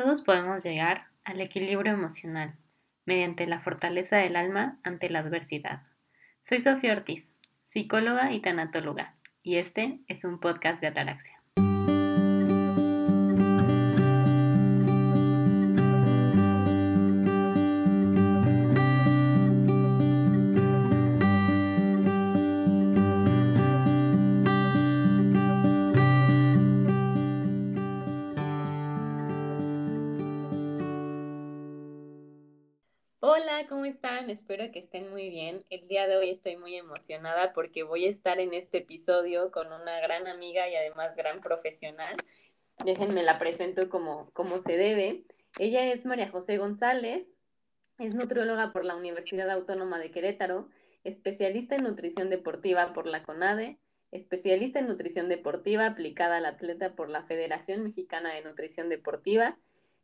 Todos podemos llegar al equilibrio emocional mediante la fortaleza del alma ante la adversidad. Soy Sofía Ortiz, psicóloga y tanatóloga, y este es un podcast de Ataraxia. ¿Cómo están? Espero que estén muy bien. El día de hoy estoy muy emocionada porque voy a estar en este episodio con una gran amiga y además gran profesional. Déjenme la presento como, como se debe. Ella es María José González, es nutrióloga por la Universidad Autónoma de Querétaro, especialista en nutrición deportiva por la CONADE, especialista en nutrición deportiva aplicada al atleta por la Federación Mexicana de Nutrición Deportiva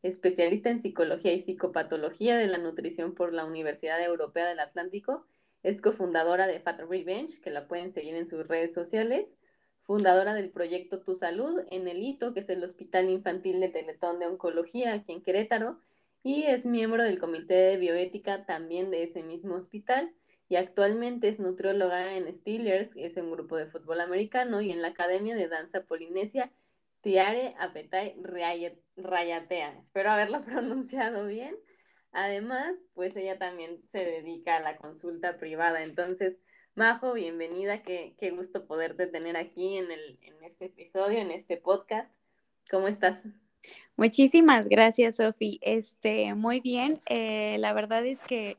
especialista en psicología y psicopatología de la nutrición por la Universidad Europea del Atlántico. Es cofundadora de Fat Revenge, que la pueden seguir en sus redes sociales. Fundadora del proyecto Tu Salud en el HITO, que es el Hospital Infantil de Teletón de Oncología aquí en Querétaro. Y es miembro del Comité de Bioética también de ese mismo hospital. Y actualmente es nutrióloga en Steelers, que es un grupo de fútbol americano, y en la Academia de Danza Polinesia Tiare Apetai Rayatea. Espero haberlo pronunciado bien. Además, pues ella también se dedica a la consulta privada. Entonces, Majo, bienvenida. Qué, qué gusto poderte tener aquí en, el, en este episodio, en este podcast. ¿Cómo estás? Muchísimas gracias, Sofi. Este, muy bien. Eh, la verdad es que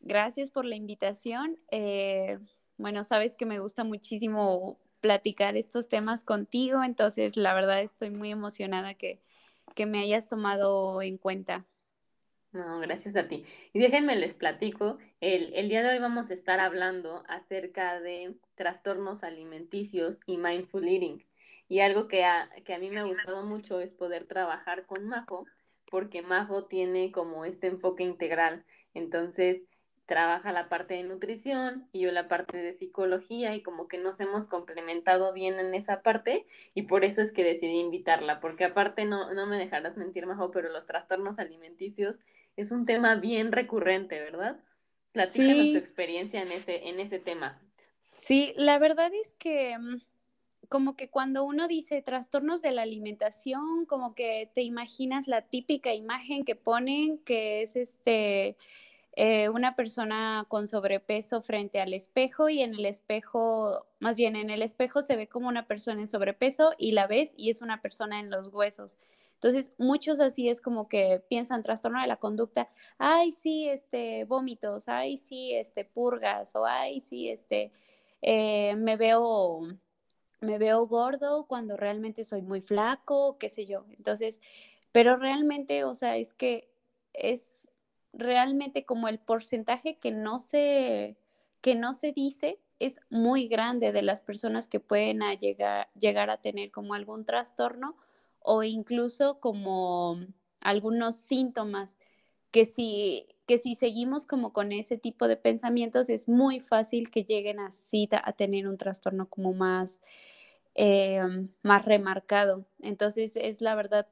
gracias por la invitación. Eh, bueno, sabes que me gusta muchísimo platicar estos temas contigo, entonces la verdad estoy muy emocionada que, que me hayas tomado en cuenta. No, gracias a ti. Y déjenme les platico, el, el, día de hoy vamos a estar hablando acerca de trastornos alimenticios y mindful eating. Y algo que a, que a mí me ha gustado mucho es poder trabajar con Majo, porque Majo tiene como este enfoque integral. Entonces, trabaja la parte de nutrición y yo la parte de psicología y como que nos hemos complementado bien en esa parte y por eso es que decidí invitarla, porque aparte no, no me dejarás mentir, Majo, pero los trastornos alimenticios es un tema bien recurrente, ¿verdad? Platícanos tu experiencia en ese, en ese tema. Sí, la verdad es que mm, como que cuando uno dice trastornos de la alimentación, como que te imaginas la típica imagen que ponen, que es este eh, una persona con sobrepeso frente al espejo y en el espejo, más bien en el espejo se ve como una persona en sobrepeso y la ves y es una persona en los huesos. Entonces, muchos así es como que piensan trastorno de la conducta, ay, sí, este, vómitos, ay, sí, este, purgas, o ay, sí, este, eh, me veo, me veo gordo cuando realmente soy muy flaco, qué sé yo. Entonces, pero realmente, o sea, es que es realmente como el porcentaje que no se, que no se dice es muy grande de las personas que pueden llegar, llegar a tener como algún trastorno o incluso como algunos síntomas que si, que si seguimos como con ese tipo de pensamientos es muy fácil que lleguen así a tener un trastorno como más, eh, más remarcado. Entonces es la verdad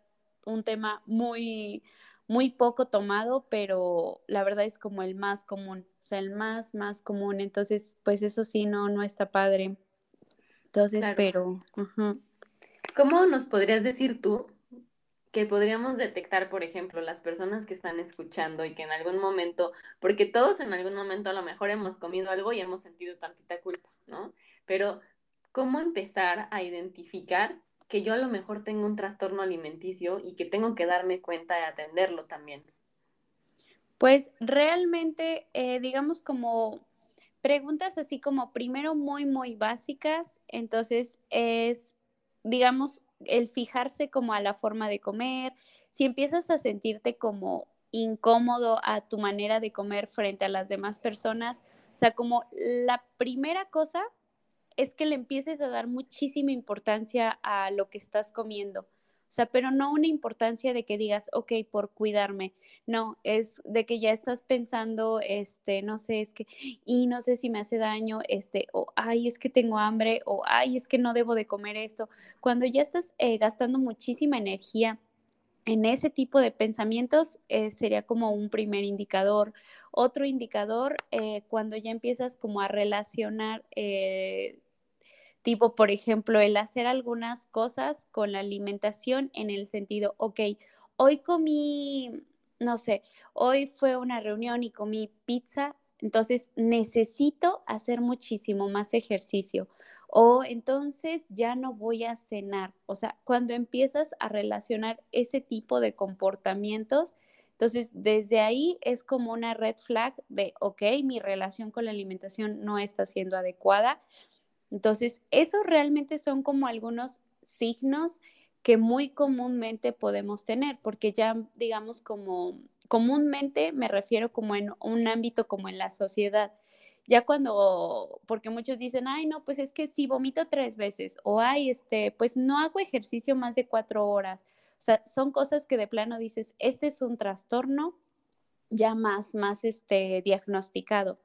un tema muy, muy poco tomado, pero la verdad es como el más común, o sea, el más, más común. Entonces, pues eso sí, no, no está padre. Entonces, pero... ¿Cómo nos podrías decir tú que podríamos detectar, por ejemplo, las personas que están escuchando y que en algún momento, porque todos en algún momento a lo mejor hemos comido algo y hemos sentido tantita culpa, ¿no? Pero, ¿cómo empezar a identificar que yo a lo mejor tengo un trastorno alimenticio y que tengo que darme cuenta de atenderlo también? Pues realmente, eh, digamos como preguntas así como primero muy, muy básicas, entonces es, digamos, el fijarse como a la forma de comer, si empiezas a sentirte como incómodo a tu manera de comer frente a las demás personas, o sea, como la primera cosa es que le empieces a dar muchísima importancia a lo que estás comiendo. O sea, pero no una importancia de que digas, ok, por cuidarme. No, es de que ya estás pensando, este, no sé, es que, y no sé si me hace daño, este, o, ay, es que tengo hambre, o, ay, es que no debo de comer esto. Cuando ya estás eh, gastando muchísima energía en ese tipo de pensamientos eh, sería como un primer indicador. Otro indicador, eh, cuando ya empiezas como a relacionar, tipo, por ejemplo, el hacer algunas cosas con la alimentación en el sentido, ok, hoy comí, no sé, hoy fue una reunión y comí pizza, entonces necesito hacer muchísimo más ejercicio o entonces ya no voy a cenar. O sea, cuando empiezas a relacionar ese tipo de comportamientos, entonces desde ahí es como una red flag de, ok, mi relación con la alimentación no está siendo adecuada. Entonces, esos realmente son como algunos signos que muy comúnmente podemos tener, porque ya digamos como comúnmente me refiero como en un ámbito como en la sociedad ya cuando, porque muchos dicen, ay, no, pues es que si vomito tres veces, o ay, este, pues no hago ejercicio más de cuatro horas. O sea, son cosas que de plano dices, este es un trastorno ya más, más, este, diagnosticado.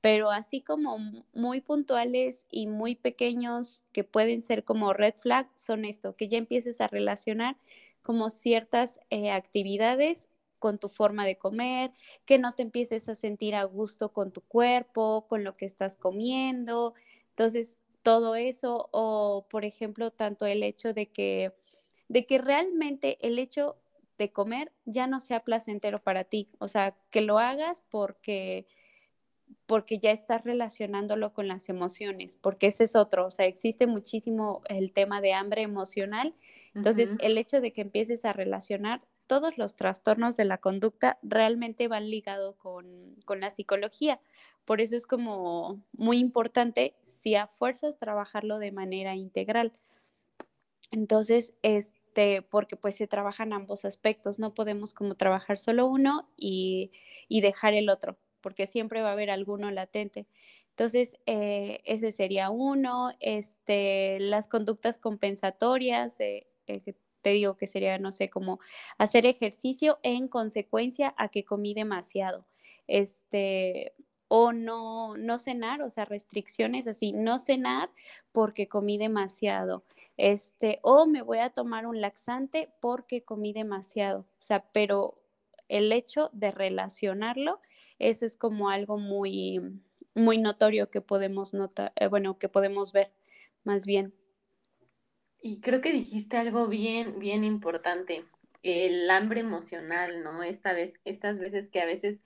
Pero así como muy puntuales y muy pequeños que pueden ser como red flag, son esto, que ya empieces a relacionar como ciertas eh, actividades con tu forma de comer, que no te empieces a sentir a gusto con tu cuerpo, con lo que estás comiendo. Entonces, todo eso o por ejemplo, tanto el hecho de que de que realmente el hecho de comer ya no sea placentero para ti, o sea, que lo hagas porque porque ya estás relacionándolo con las emociones, porque ese es otro, o sea, existe muchísimo el tema de hambre emocional. Entonces, el hecho de que empieces a relacionar todos los trastornos de la conducta realmente van ligados con, la psicología. Por eso es como muy importante, si a fuerzas, trabajarlo de manera integral. Entonces, este, porque pues se trabajan ambos aspectos, no podemos como trabajar solo uno y, dejar el otro, porque siempre va a haber alguno latente. Entonces, eh, ese sería uno, este, las conductas compensatorias, eh, eh, te digo que sería, no sé, como hacer ejercicio en consecuencia a que comí demasiado. Este, o no, no cenar, o sea, restricciones así, no cenar porque comí demasiado. Este, o me voy a tomar un laxante porque comí demasiado. O sea, pero el hecho de relacionarlo, eso es como algo muy, muy notorio que podemos notar, eh, bueno, que podemos ver más bien. Y creo que dijiste algo bien, bien importante, el hambre emocional, ¿no? Esta vez, estas veces que a veces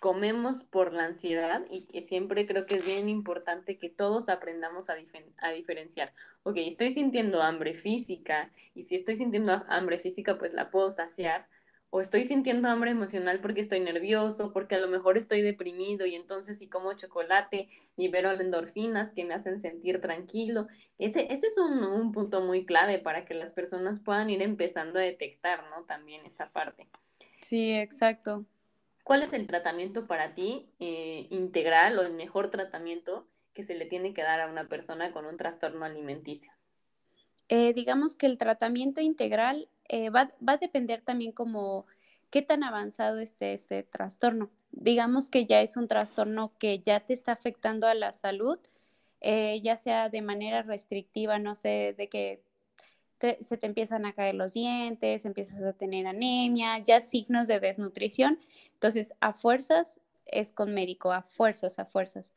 comemos por la ansiedad y que siempre creo que es bien importante que todos aprendamos a, a diferenciar. Ok, estoy sintiendo hambre física y si estoy sintiendo hambre física, pues la puedo saciar, o estoy sintiendo hambre emocional porque estoy nervioso, porque a lo mejor estoy deprimido y entonces si como chocolate libero endorfinas que me hacen sentir tranquilo. Ese, ese es un, punto muy clave para que las personas puedan ir empezando a detectar, ¿no? También esa parte. Sí, exacto. ¿Cuál es el tratamiento para ti eh, integral o el mejor tratamiento que se le tiene que dar a una persona con un trastorno alimenticio? Eh, digamos que el tratamiento integral eh, va, a depender también como qué tan avanzado esté este trastorno. Digamos que ya es un trastorno que ya te está afectando a la salud, eh, ya sea de manera restrictiva, no sé, de que se te empiezan a caer los dientes, empiezas a tener anemia, ya signos de desnutrición. Entonces, a fuerzas es con médico, a fuerzas, a fuerzas.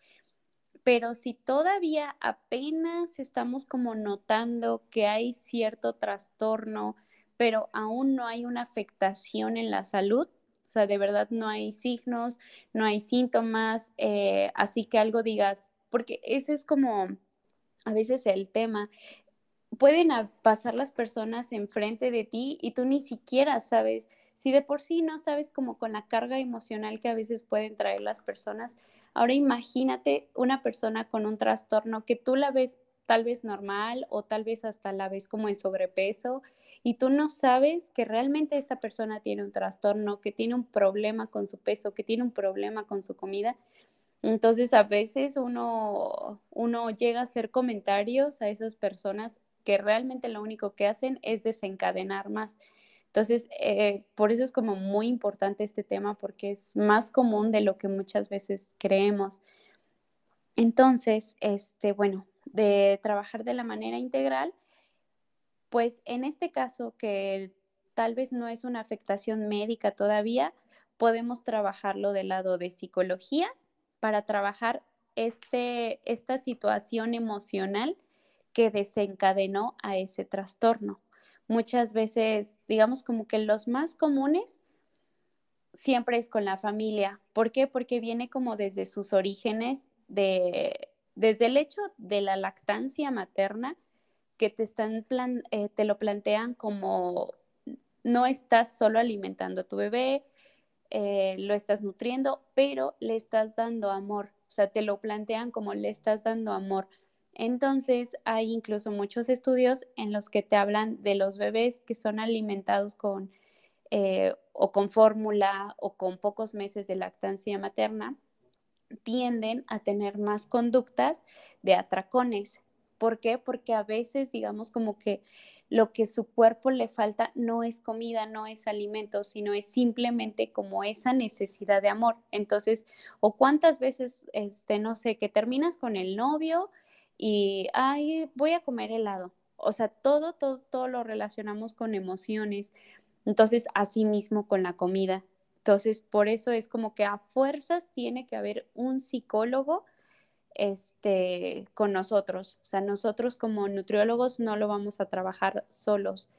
Pero si todavía apenas estamos como notando que hay cierto trastorno, pero aún no hay una afectación en la salud, o sea, de verdad no hay signos, no hay síntomas, eh, así que algo digas, porque ese es como a veces el tema. Pueden pasar las personas enfrente de ti y tú ni siquiera sabes, si de por sí no sabes como con la carga emocional que a veces pueden traer las personas, ahora imagínate una persona con un trastorno que tú la ves tal vez normal o tal vez hasta la ves como en sobrepeso y tú no sabes que realmente esta persona tiene un trastorno, que tiene un problema con su peso, que tiene un problema con su comida. Entonces a veces uno, uno llega a hacer comentarios a esas personas que realmente lo único que hacen es desencadenar más. Entonces, eh, por eso es como muy importante este tema porque es más común de lo que muchas veces creemos. Entonces, este, bueno, de trabajar de la manera integral, pues en este caso que tal vez no es una afectación médica todavía, podemos trabajarlo del lado de psicología para trabajar este, esta situación emocional que desencadenó a ese trastorno. Muchas veces, digamos como que los más comunes siempre es con la familia. ¿Por qué? Porque viene como desde sus orígenes, de, desde el hecho de la lactancia materna, que te, están eh, te lo plantean como no estás solo alimentando a tu bebé, eh, lo estás nutriendo, pero le estás dando amor. O sea, te lo plantean como le estás dando amor. Entonces, hay incluso muchos estudios en los que te hablan de los bebés que son alimentados con eh, o con fórmula o con pocos meses de lactancia materna, tienden a tener más conductas de atracones. ¿Por qué? Porque a veces, digamos, como que lo que su cuerpo le falta no es comida, no es alimento, sino es simplemente como esa necesidad de amor. Entonces, o cuántas veces, este, no sé, que terminas con el novio y, ay, voy a comer helado. O sea, todo, todo, todo lo relacionamos con emociones. Entonces, así mismo con la comida. Entonces, por eso es como que a fuerzas tiene que haber un psicólogo este, con nosotros. O sea, nosotros como nutriólogos no lo vamos a trabajar solos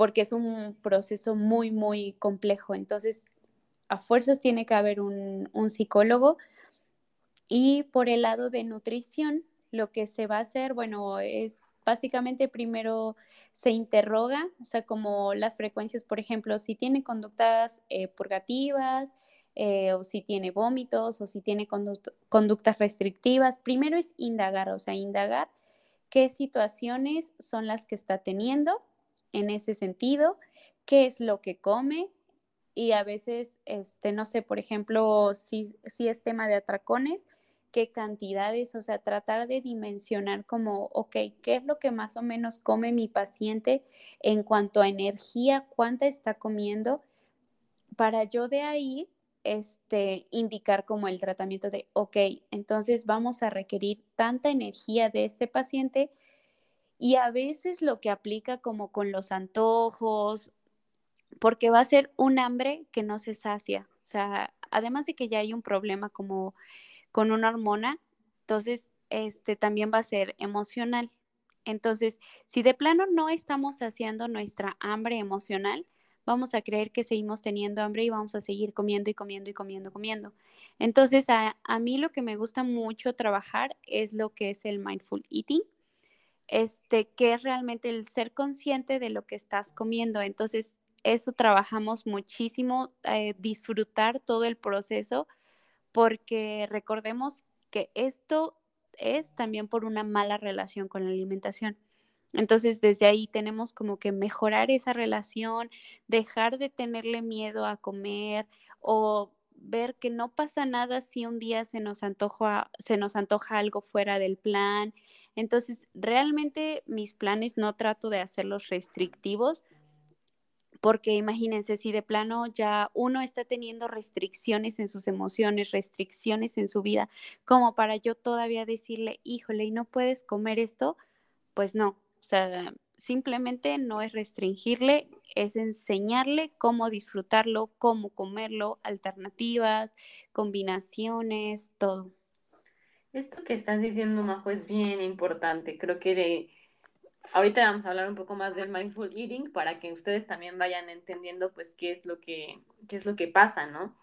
porque es un proceso muy, muy complejo. Entonces, a fuerzas tiene que haber un, un psicólogo. Y por el lado de nutrición, lo que se va a hacer, bueno, es básicamente primero se interroga, o sea, como las frecuencias, por ejemplo, si tiene conductas eh, purgativas, eh, o si tiene vómitos, o si tiene conductas restrictivas. Primero es indagar, o sea, indagar qué situaciones son las que está teniendo en ese sentido, qué es lo que come, y a veces, este, no sé, por ejemplo, si, si es tema de atracones, qué cantidades, o sea, tratar de dimensionar como, ok, ¿qué es lo que más o menos come mi paciente en cuanto a energía, cuánta está comiendo, para yo de ahí este, indicar como el tratamiento de, ok, entonces vamos a requerir tanta energía de este paciente y a veces lo que aplica como con los antojos, porque va a ser un hambre que no se sacia, o sea, además de que ya hay un problema como con una hormona, entonces este también va a ser emocional. Entonces, si de plano no estamos saciando nuestra hambre emocional, vamos a creer que seguimos teniendo hambre y vamos a seguir comiendo y comiendo y comiendo, comiendo. Entonces, a, a mí lo que me gusta mucho trabajar es lo que es el mindful eating, este, que es realmente el ser consciente de lo que estás comiendo. Entonces, eso trabajamos muchísimo, eh, disfrutar todo el proceso porque recordemos que esto es también por una mala relación con la alimentación. Entonces, desde ahí tenemos como que mejorar esa relación, dejar de tenerle miedo a comer o ver que no pasa nada si un día se nos antoja, se nos antoja algo fuera del plan. Entonces, realmente mis planes no trato de hacerlos restrictivos, porque imagínense si de plano ya uno está teniendo restricciones en sus emociones, restricciones en su vida, como para yo todavía decirle, híjole, ¿y no puedes comer esto? Pues no, o sea, simplemente no es restringirle, es enseñarle cómo disfrutarlo, cómo comerlo, alternativas, combinaciones, todo. Esto que estás diciendo, Majo, es bien importante. Creo que de Ahorita vamos a hablar un poco más del mindful eating para que ustedes también vayan entendiendo pues qué es lo que, qué es lo que pasa, ¿no?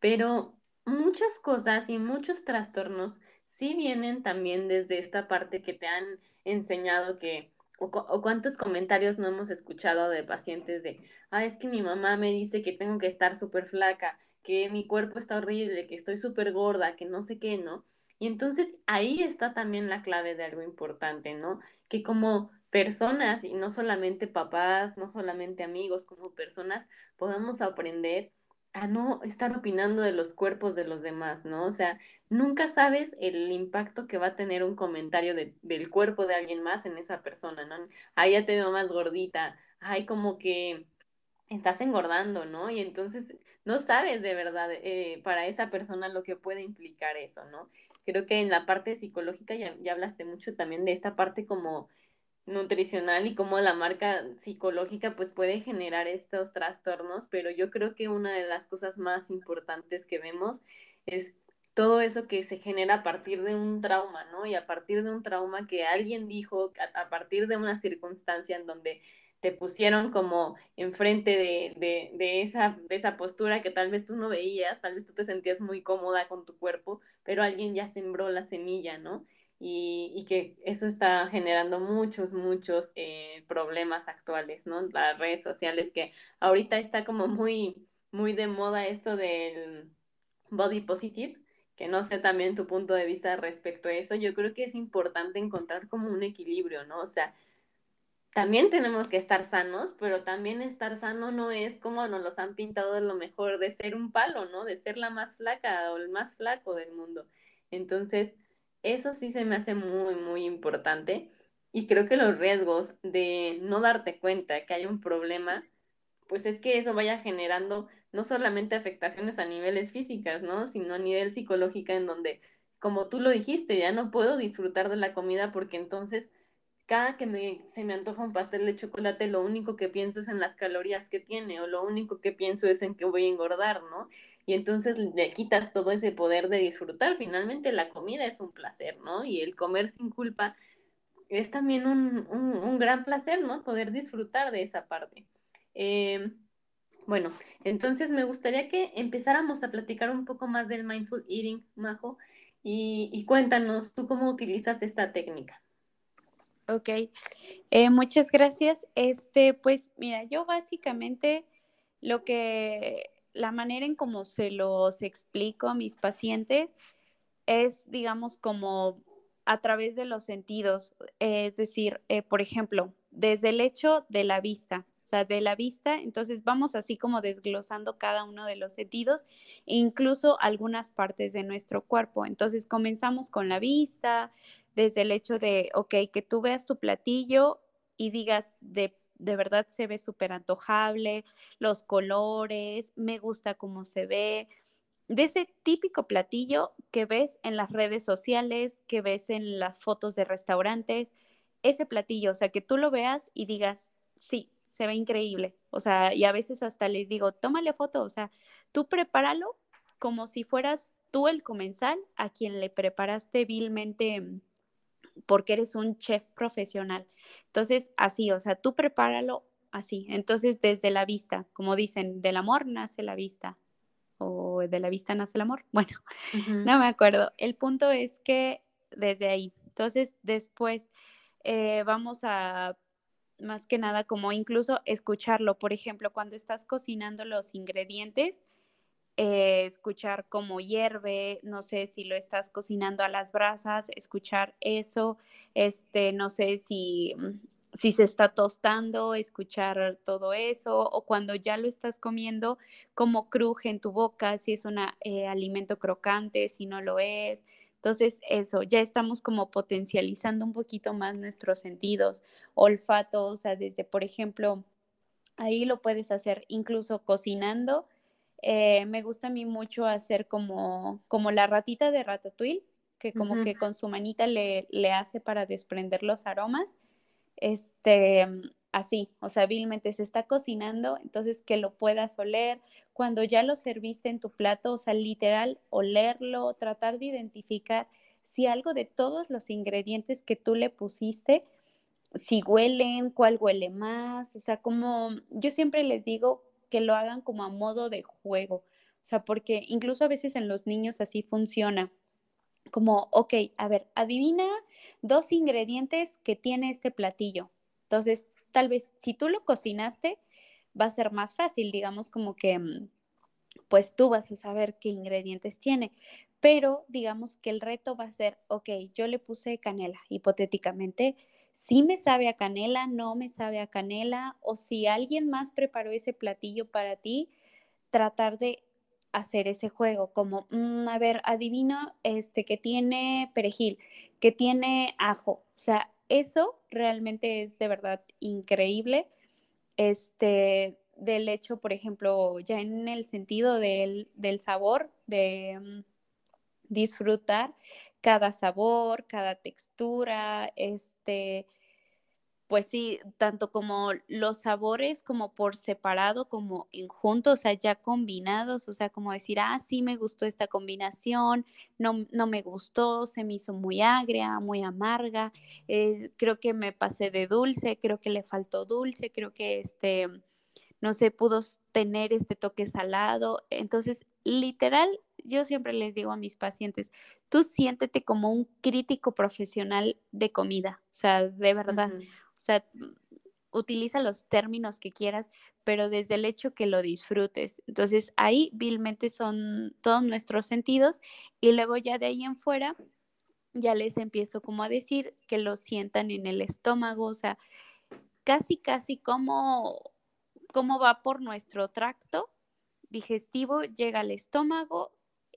Pero muchas cosas y muchos trastornos sí vienen también desde esta parte que te han enseñado que, o, cuántos comentarios no hemos escuchado de pacientes de, ah, es que mi mamá me dice que tengo que estar súper flaca, que mi cuerpo está horrible, que estoy súper gorda, que no sé qué, ¿no? Y entonces ahí está también la clave de algo importante, ¿no? Que como personas y no solamente papás, no solamente amigos, como personas, podamos aprender a no estar opinando de los cuerpos de los demás, ¿no? O sea, nunca sabes el impacto que va a tener un comentario del cuerpo de alguien más en esa persona, ¿no? Ahí ya te veo más gordita, ay, como que estás engordando, ¿no? Y entonces no sabes de verdad eh, para esa persona lo que puede implicar eso, ¿no? Creo que en la parte psicológica ya, ya hablaste mucho también de esta parte como nutricional y cómo la marca psicológica pues puede generar estos trastornos, pero yo creo que una de las cosas más importantes que vemos es todo eso que se genera a partir de un trauma, ¿no? Y a partir de un trauma que alguien dijo, a, partir de una circunstancia en donde te pusieron como enfrente de, de, de, esa, de esa postura que tal vez tú no veías, tal vez tú te sentías muy cómoda con tu cuerpo, pero alguien ya sembró la semilla, ¿no? Y, y que eso está generando muchos, muchos eh, problemas actuales, ¿no? Las redes sociales que ahorita está como muy, muy de moda esto del body positive, que no sé también tu punto de vista respecto a eso, yo creo que es importante encontrar como un equilibrio, ¿no? O sea, también tenemos que estar sanos, pero también estar sano no es como nos los han pintado de lo mejor de ser un palo, ¿no? De ser la más flaca o el más flaco del mundo. Entonces, eso sí se me hace muy, muy importante. Y creo que los riesgos de no darte cuenta que hay un problema, pues es que eso vaya generando no solamente afectaciones a niveles físicas, ¿no? Sino a nivel psicológica en donde, como tú lo dijiste, ya no puedo disfrutar de la comida porque entonces cada que me, se me antoja un pastel de chocolate, lo único que pienso es en las calorías que tiene o lo único que pienso es en que voy a engordar, ¿no? Y entonces le quitas todo ese poder de disfrutar. Finalmente la comida es un placer, ¿no? Y el comer sin culpa es también un, un, gran placer, ¿no? Poder disfrutar de esa parte. Eh, bueno, entonces me gustaría que empezáramos a platicar un poco más del mindful eating, Majo, y, cuéntanos tú cómo utilizas esta técnica. Ok, eh, muchas gracias. Este, pues mira, yo básicamente lo que, la manera en cómo se los explico a mis pacientes es, digamos, como a través de los sentidos, es decir, eh, por ejemplo, desde el hecho de la vista o sea, de la vista. Entonces vamos así como desglosando cada uno de los sentidos e incluso algunas partes de nuestro cuerpo. Entonces comenzamos con la vista, desde el hecho de, ok, que tú veas tu platillo y digas de de verdad se ve súper antojable, los colores, me gusta cómo se ve, de ese típico platillo que ves en las redes sociales, que ves en las fotos de restaurantes, ese platillo, o sea, que tú lo veas y digas, sí, se ve increíble. O sea, y a veces hasta les digo, tómale foto, o sea, tú prepáralo como si fueras tú el comensal a quien le preparaste vilmente mm, porque eres un chef profesional. Entonces, así, o sea, tú prepáralo así. Entonces, desde la vista, como dicen, del amor nace la vista o de la vista nace el amor. Bueno, no me acuerdo. El punto es que desde ahí. Entonces, después eh, vamos a más que nada como incluso escucharlo. Por ejemplo, cuando estás cocinando los ingredientes, eh, escuchar cómo hierve, no sé si lo estás cocinando a las brasas, escuchar eso, este, no sé si, mm, si se está tostando, escuchar todo eso, o cuando ya lo estás comiendo, cómo cruje en tu boca, si es un eh, alimento crocante, si no lo es, entonces, eso, ya estamos como potencializando un poquito más nuestros sentidos, olfato, o sea, desde, por ejemplo, ahí lo puedes hacer incluso cocinando. Eh, me gusta a mí mucho hacer como, como la ratita de ratatouille, que como que con su manita le, le hace para desprender los aromas. Este, así, o sea, hábilmente se está cocinando, entonces que lo puedas oler. Cuando ya lo serviste en tu plato, o sea, literal, olerlo, tratar de identificar si algo de todos los ingredientes que tú le pusiste, si huelen, cuál huele más, o sea, como yo siempre les digo que lo hagan como a modo de juego, o sea, porque incluso a veces en los niños así funciona. Como, ok, a ver, adivina dos ingredientes que tiene este platillo. Entonces, tal vez si tú lo cocinaste, va a ser más fácil, digamos como que mm, pues tú vas a saber qué ingredientes tiene, pero digamos que el reto va a ser, ok, yo le puse canela, hipotéticamente, si me sabe a canela, no me sabe a canela, o si alguien más preparó ese platillo para ti, tratar de hacer ese juego, como, mm, a ver, adivino este que tiene perejil, que tiene ajo, o sea, eso realmente es de verdad increíble. Este, del hecho, por ejemplo, ya en el sentido del, sabor, de mm, disfrutar cada sabor, cada textura, este, pues sí, tanto como los sabores como por separado, como en juntos, o sea, ya combinados, o sea, como decir, ah, sí me gustó esta combinación, no, no me gustó, se me hizo muy agria, muy amarga, eh, creo que me pasé de dulce, creo que le faltó dulce, creo que este, no sé, pudo tener este toque salado. Entonces, literal, yo siempre les digo a mis pacientes, tú siéntete como un crítico profesional de comida, o sea, de verdad. O sea, utiliza los términos que quieras, pero desde el hecho que lo disfrutes. Entonces, ahí vilmente son todos nuestros sentidos y luego ya de ahí en fuera, ya les empiezo como a decir que lo sientan en el estómago, o sea, casi, casi como, como va por nuestro tracto digestivo, llega al estómago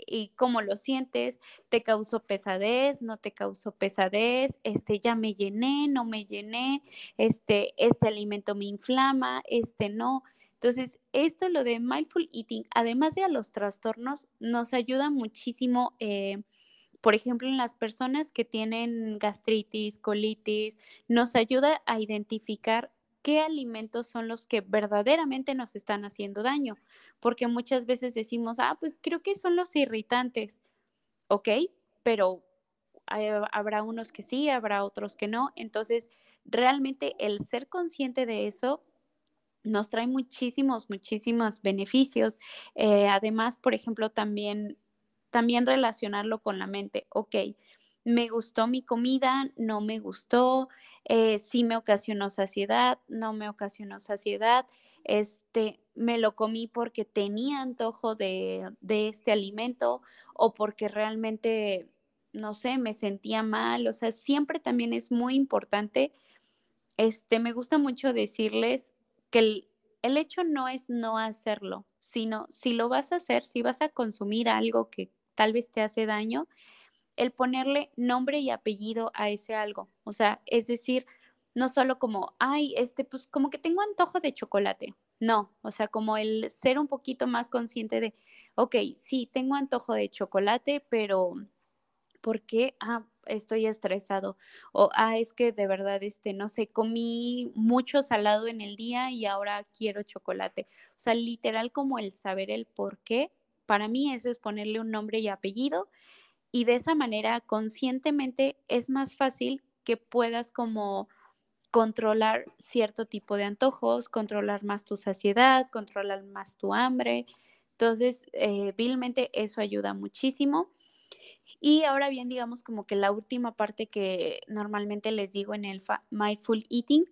y cómo lo sientes, te causó pesadez, no te causó pesadez, este ya me llené, no me llené, este este alimento me inflama, este no. Entonces, esto lo de mindful eating, además de a los trastornos, nos ayuda muchísimo, eh, por ejemplo, en las personas que tienen gastritis, colitis, nos ayuda a identificar qué alimentos son los que verdaderamente nos están haciendo daño, porque muchas veces decimos, ah, pues creo que son los irritantes, ¿ok? Pero habrá unos que sí, habrá otros que no, entonces realmente el ser consciente de eso nos trae muchísimos, muchísimos beneficios. Eh, además, por ejemplo, también, también relacionarlo con la mente, ok, me gustó mi comida, no me gustó, eh, sí me ocasionó saciedad, no me ocasionó saciedad, este, me lo comí porque tenía antojo de, de este alimento o porque realmente, no sé, me sentía mal, o sea, siempre también es muy importante, este, me gusta mucho decirles que el, el hecho no es no hacerlo, sino si lo vas a hacer, si vas a consumir algo que tal vez te hace daño, el ponerle nombre y apellido a ese algo. O sea, es decir, no solo como, ay, este, pues como que tengo antojo de chocolate. No, o sea, como el ser un poquito más consciente de, ok, sí, tengo antojo de chocolate, pero ¿por qué? Ah, estoy estresado. O, ah, es que de verdad, este, no sé, comí mucho salado en el día y ahora quiero chocolate. O sea, literal como el saber el por qué. Para mí eso es ponerle un nombre y apellido y de esa manera conscientemente es más fácil que puedas como controlar cierto tipo de antojos, controlar más tu saciedad, controlar más tu hambre. Entonces, eh, vilmente eso ayuda muchísimo. Y ahora bien, digamos como que la última parte que normalmente les digo en el mindful eating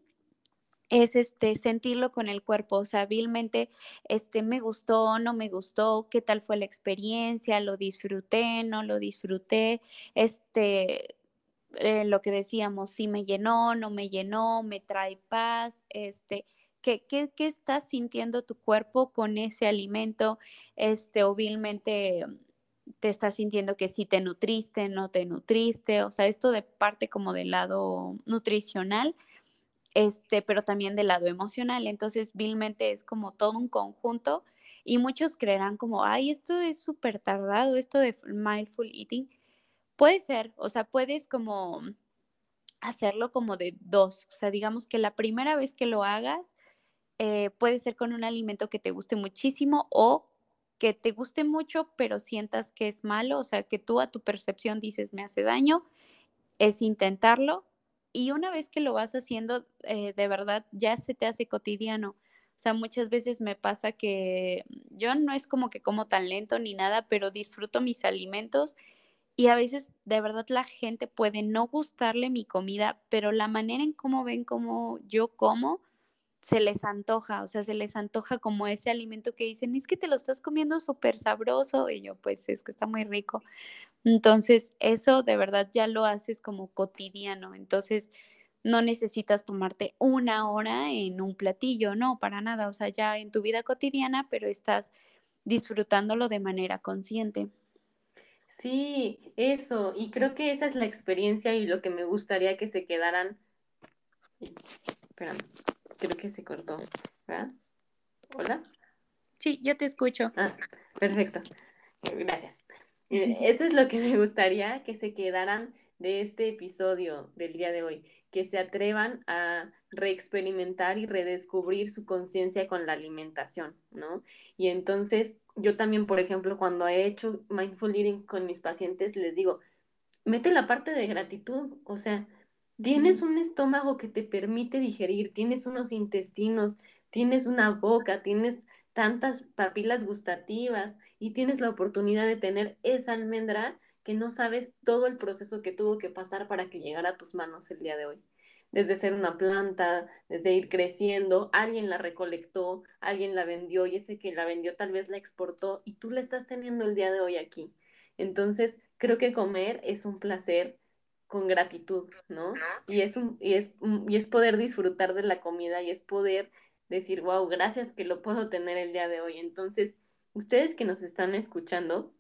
es este sentirlo con el cuerpo, o sea, hábilmente, este me gustó, no me gustó, qué tal fue la experiencia, lo disfruté, no lo disfruté, este eh, lo que decíamos, si me llenó, no me llenó, me trae paz, este, ¿qué, qué, qué estás sintiendo tu cuerpo con ese alimento? Este, hábilmente te estás sintiendo que sí te nutriste, no te nutriste, o sea, esto de parte como del lado nutricional este, pero también del lado emocional. Entonces, vilmente es como todo un conjunto y muchos creerán como, ay, esto es súper tardado, esto de mindful eating. Puede ser, o sea, puedes como hacerlo como de dos, o sea, digamos que la primera vez que lo hagas, eh, puede ser con un alimento que te guste muchísimo o que te guste mucho, pero sientas que es malo, o sea, que tú a tu percepción dices me hace daño, es intentarlo y una vez que lo vas haciendo, eh, de verdad ya se te hace cotidiano. O sea, muchas veces me pasa que yo no es como que como tan lento ni nada, pero disfruto mis alimentos y a veces de verdad la gente puede no gustarle mi comida, pero la manera en cómo ven cómo yo como, se les antoja, o sea, se les antoja como ese alimento que dicen, es que te lo estás comiendo súper sabroso y yo pues es que está muy rico. Entonces, eso de verdad ya lo haces como cotidiano. Entonces, no necesitas tomarte una hora en un platillo, no, para nada. O sea, ya en tu vida cotidiana, pero estás disfrutándolo de manera consciente. Sí, eso. Y creo que esa es la experiencia y lo que me gustaría que se quedaran. Espérame, creo que se cortó. ¿Verdad? ¿Hola? Sí, yo te escucho. Ah, perfecto. Gracias. Eso es lo que me gustaría, que se quedaran de este episodio del día de hoy, que se atrevan a reexperimentar y redescubrir su conciencia con la alimentación, ¿no? Y entonces yo también, por ejemplo, cuando he hecho mindful eating con mis pacientes, les digo, mete la parte de gratitud, o sea, tienes un estómago que te permite digerir, tienes unos intestinos, tienes una boca, tienes tantas papilas gustativas y tienes la oportunidad de tener esa almendra que no sabes todo el proceso que tuvo que pasar para que llegara a tus manos el día de hoy desde ser una planta, desde ir creciendo, alguien la recolectó, alguien la vendió y ese que la vendió tal vez la exportó y tú la estás teniendo el día de hoy aquí. Entonces, creo que comer es un placer con gratitud, ¿no? Y es, un, y es, y es poder disfrutar de la comida y es poder decir, wow, gracias que lo puedo tener el día de hoy. Entonces, ustedes que nos están escuchando,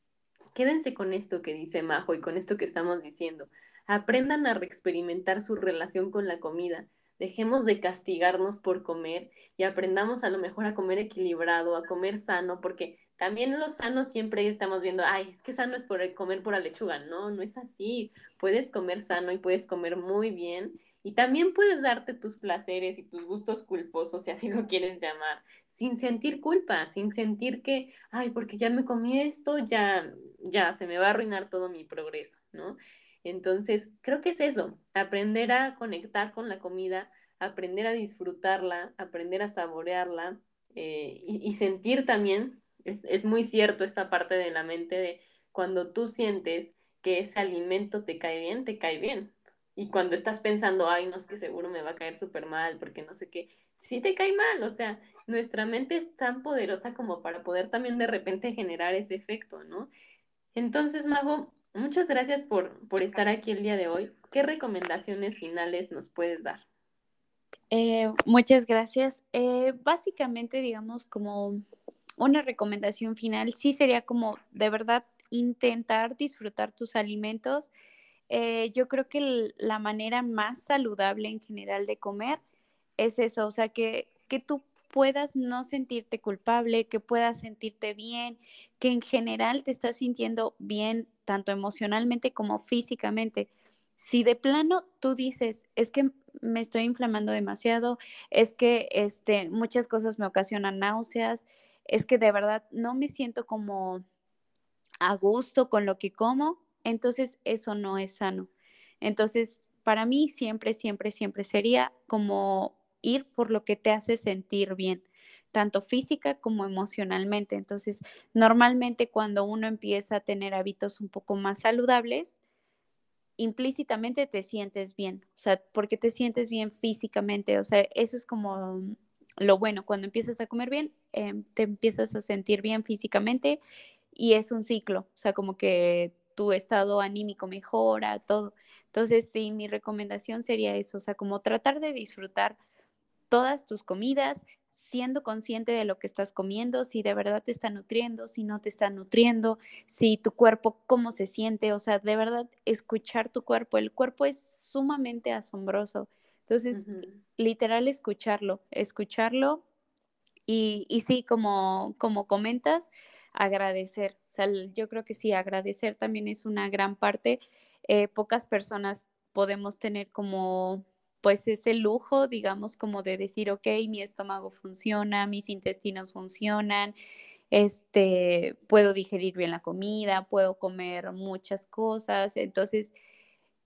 quédense con esto que dice Majo y con esto que estamos diciendo aprendan a reexperimentar su relación con la comida. Dejemos de castigarnos por comer y aprendamos a lo mejor a comer equilibrado, a comer sano, porque también lo sano siempre estamos viendo, ay, es que sano es por comer por la lechuga. No, no es así. Puedes comer sano y puedes comer muy bien. Y también puedes darte tus placeres y tus gustos culposos, si así lo quieres llamar, sin sentir culpa, sin sentir que, ay, porque ya me comí esto, ya, ya se me va a arruinar todo mi progreso, ¿no? Entonces, creo que es eso, aprender a conectar con la comida, aprender a disfrutarla, aprender a saborearla eh, y, sentir también, es, es muy cierto esta parte de la mente de cuando tú sientes que ese alimento te cae bien, te cae bien. Y cuando estás pensando, ay, no es que seguro me va a caer súper mal, porque no sé qué, sí te cae mal, o sea, nuestra mente es tan poderosa como para poder también de repente generar ese efecto, ¿no? Entonces, Mago, Muchas gracias por, por estar aquí el día de hoy. ¿Qué recomendaciones finales nos puedes dar? Eh, muchas gracias. Eh, básicamente, digamos, como una recomendación final, sí sería como de verdad intentar disfrutar tus alimentos. Eh, yo creo que la manera más saludable en general de comer es eso, o sea, que, que tú puedas no sentirte culpable, que puedas sentirte bien, que en general te estás sintiendo bien tanto emocionalmente como físicamente. Si de plano tú dices, es que me estoy inflamando demasiado, es que este, muchas cosas me ocasionan náuseas, es que de verdad no me siento como a gusto con lo que como, entonces eso no es sano. Entonces, para mí siempre, siempre, siempre sería como ir por lo que te hace sentir bien, tanto física como emocionalmente. Entonces, normalmente cuando uno empieza a tener hábitos un poco más saludables, implícitamente te sientes bien, o sea, porque te sientes bien físicamente, o sea, eso es como lo bueno, cuando empiezas a comer bien, em, te empiezas a sentir bien físicamente y es un ciclo, o sea, como que tu estado anímico mejora, todo. Entonces, sí, mi recomendación sería eso, o sea, como tratar de disfrutar todas tus comidas, siendo consciente de lo que estás comiendo, si de verdad te está nutriendo, si no te está nutriendo, si tu cuerpo, cómo se siente, o sea, de verdad escuchar tu cuerpo. El cuerpo es sumamente asombroso. Entonces, literal, escucharlo, escucharlo y, y sí, como, como comentas, agradecer. O sea, yo creo que sí, agradecer también es una gran parte. Eh, pocas personas podemos tener como pues ese lujo, digamos, como de decir, ok, mi estómago funciona, mis intestinos funcionan, este, puedo digerir bien la comida, puedo comer muchas cosas. Entonces,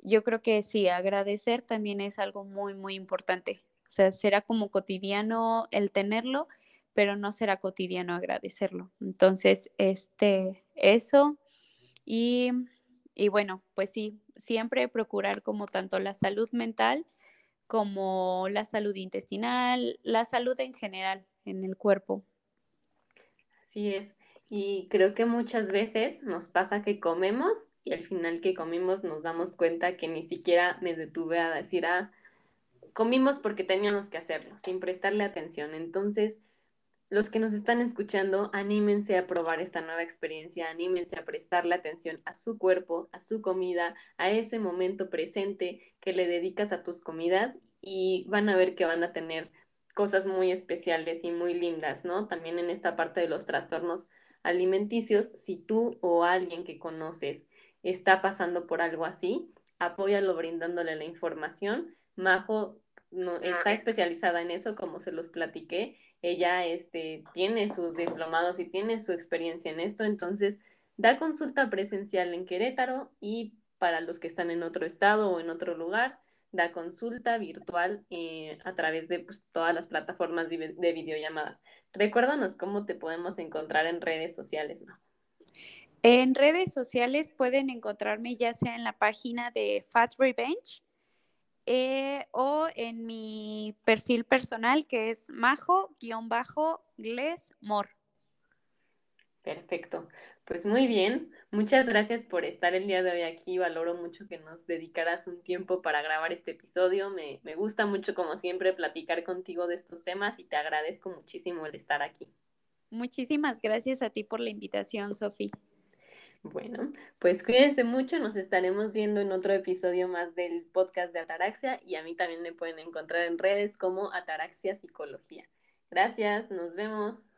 yo creo que sí, agradecer también es algo muy, muy importante. O sea, será como cotidiano el tenerlo, pero no será cotidiano agradecerlo. Entonces, este, eso. Y, y bueno, pues sí, siempre procurar como tanto la salud mental, como la salud intestinal, la salud en general en el cuerpo. Así es. Y creo que muchas veces nos pasa que comemos y al final que comimos nos damos cuenta que ni siquiera me detuve a decir, ah, comimos porque teníamos que hacerlo, sin prestarle atención. Entonces, los que nos están escuchando, anímense a probar esta nueva experiencia, anímense a prestarle atención a su cuerpo, a su comida, a ese momento presente que le dedicas a tus comidas y van a ver que van a tener cosas muy especiales y muy lindas, ¿no? También en esta parte de los trastornos alimenticios, si tú o alguien que conoces está pasando por algo así, apóyalo brindándole la información. Majo no, está especializada en eso, como se los platiqué. Ella este, tiene sus diplomados y tiene su experiencia en esto, entonces da consulta presencial en Querétaro y para los que están en otro estado o en otro lugar, da consulta virtual eh, a través de pues, todas las plataformas de, de, videollamadas. Recuérdanos cómo te podemos encontrar en redes sociales, Majo. En redes sociales pueden encontrarme ya sea en la página de Fat Revenge eh, o en mi perfil personal que es majo-glesmor. Perfecto. Pues muy bien. Muchas gracias por estar el día de hoy aquí. Valoro mucho que nos dedicaras un tiempo para grabar este episodio. Me, me gusta mucho, como siempre, platicar contigo de estos temas y te agradezco muchísimo el estar aquí. Muchísimas gracias a ti por la invitación, Sofi. Bueno, pues cuídense mucho, nos estaremos viendo en otro episodio más del podcast de Ataraxia y a mí también me pueden encontrar en redes como Ataraxia Psicología. Gracias, nos vemos.